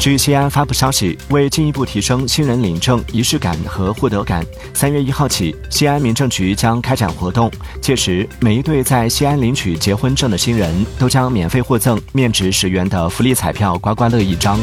据西安发布消息为进一步提升新人领证仪式感和获得感三月一号起西安民政局将开展活动届时每一对在西安领取结婚证的新人都将免费获赠面值十元的福利彩票刮刮乐一张。